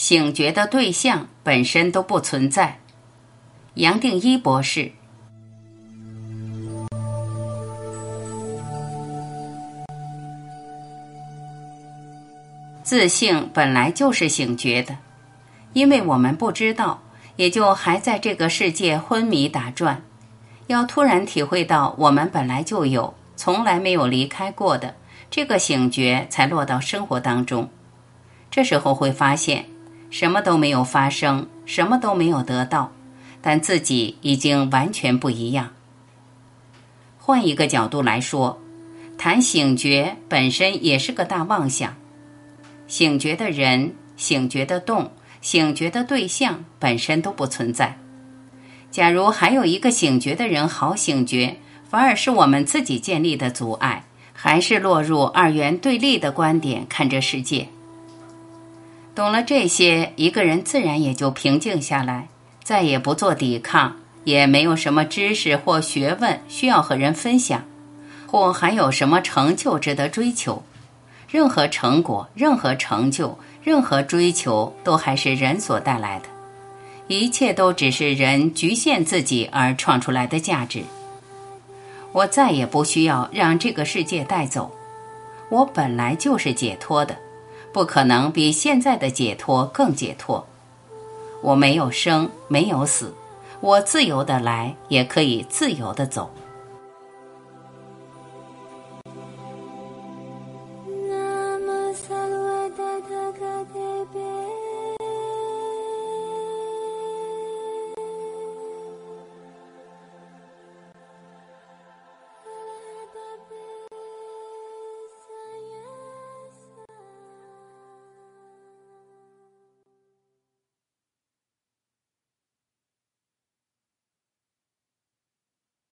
醒觉的对象本身都不存在。杨定一博士。自性本来就是醒觉的，因为我们不知道，也就还在这个世界昏迷打转。要突然体会到我们本来就有、从来没有离开过的这个醒觉，才落到生活当中。这时候会发现，什么都没有发生，什么都没有得到，但自己已经完全不一样。换一个角度来说，谈醒觉本身也是个大妄想。醒觉的人、醒觉的动、醒觉的对象本身都不存在。假如还有一个醒觉的人好醒觉，反而是我们自己建立的阻碍，还是落入二元对立的观点看这世界。懂了这些，一个人自然也就平静下来，再也不做抵抗，也没有什么知识或学问需要和人分享，或还有什么成就值得追求。任何成果、任何成就、任何追求，都还是人所带来的。一切都只是人局限自己而创出来的价值。我再也不需要让这个世界带走，我本来就是解脱的，不可能比现在的解脱更解脱。我没有生，没有死，我自由的来，也可以自由的走。